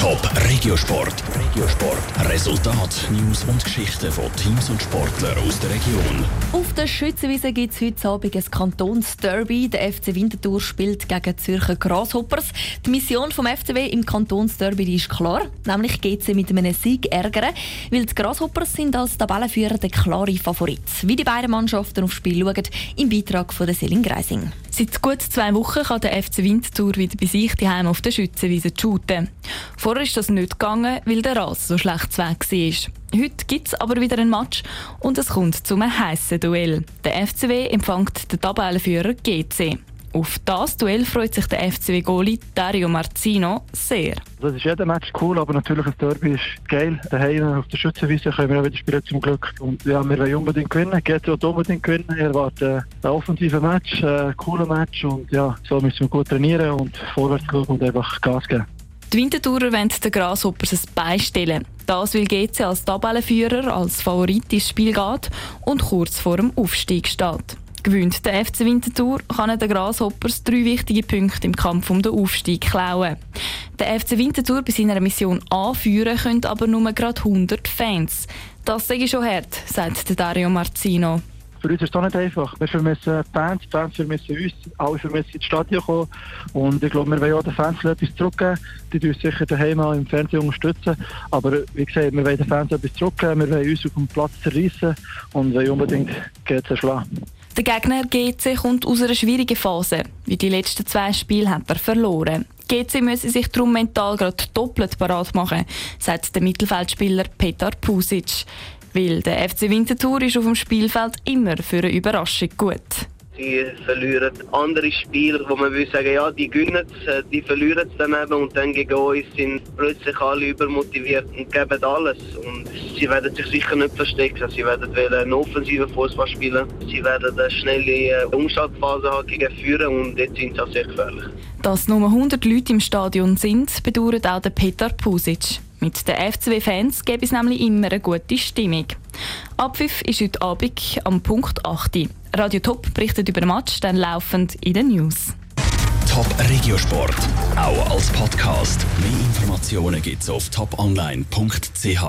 Top Regiosport. Regiosport. Resultat, News und Geschichten von Teams und Sportlern aus der Region. Auf der Schützenwiese gibt es heute Abend ein Kantonsderby. Der FC Winterthur spielt gegen Zürcher Grasshoppers. Die Mission vom FCW im Kantonsderby ist klar, nämlich geht sie mit einem Sieg ärgern, weil die Grasshoppers sind als Tabellenführer der klare Favorit. Wie die beiden Mannschaften aufs Spiel schauen, im Beitrag von Selin Greising. Seit gut zwei Wochen kann der FC Winterthur wieder bei sich die Heim auf der Schützenwiese shooten. Vorher ist das nicht gegangen, weil der Rasen so schlecht weg war. Heute gibt es aber wieder ein Match und es kommt zu einem heissen Duell. Der FCW empfängt den Tabellenführer GC. Auf das Duell freut sich der FCW-Goli Dario Marzino sehr. Das ist jeder Match cool, aber natürlich ein Derby ist geil. Daheim auf der Schützenwiese können wir auch wieder spielen zum Glück. Und ja, wir wollen unbedingt gewinnen, geht auch unbedingt gewinnen. Wir erwarten ein offensives Match, ein cooler Match und ja, so müssen wir gut trainieren und vorwärts schauen und einfach Gas geben. Die Wintertourer wollen den Grasshoppers ein beistellen. Das will GC als Tabellenführer, als Favorit ins Spiel geht und kurz vor dem Aufstieg steht. Gewinnt der FC Winterthur, kann den Grasshoppers drei wichtige Punkte im Kampf um den Aufstieg klauen. Der FC Winterthur bei seiner Mission anführen können aber nur gerade 100 Fans. Das sage ich schon hart, sagt Dario Marzino. Für uns ist es nicht einfach. Wir vermissen Fans, die Fans vermissen uns, alle vermissen ins Stadion kommen. Und ich glaube, wir wollen auch den Fans etwas zurückgeben. Die uns sicher daheim auch im Fernsehen unterstützen. Aber wie gesagt, wir wollen den Fans etwas zurückgeben, wir wollen uns auf dem Platz zerreißen und wollen unbedingt GC schlagen. Der Gegner GC kommt aus einer schwierigen Phase. Wie die letzten zwei Spiele hat er verloren. GC müsse sich darum mental gerade doppelt parat machen, sagt der Mittelfeldspieler Petar Pusic. Weil der FC Winterthur ist auf dem Spielfeld immer für eine Überraschung gut. Sie verlieren andere Spieler, wo man würde sagen, ja, die gewinnen es, äh, die verlieren es dann eben und dann gegen uns sind plötzlich alle übermotiviert und geben alles. Und sie werden sich sicher nicht verstecken. Sie werden einen offensiven Fußball spielen. Sie werden eine schnelle äh, Umschaltphase gegen Führen und jetzt sind sie auch sehr gefährlich. Dass nur 100 Leute im Stadion sind, bedauert auch der Petar Pusic. Mit den FCW-Fans gäbe es nämlich immer eine gute Stimmung. Abpfiff ist heute Abend am Punkt 8. Radio Top berichtet über den Match, dann laufend in den News. Top Regiosport, auch als Podcast. Mehr Informationen gibt's auf toponline.ch.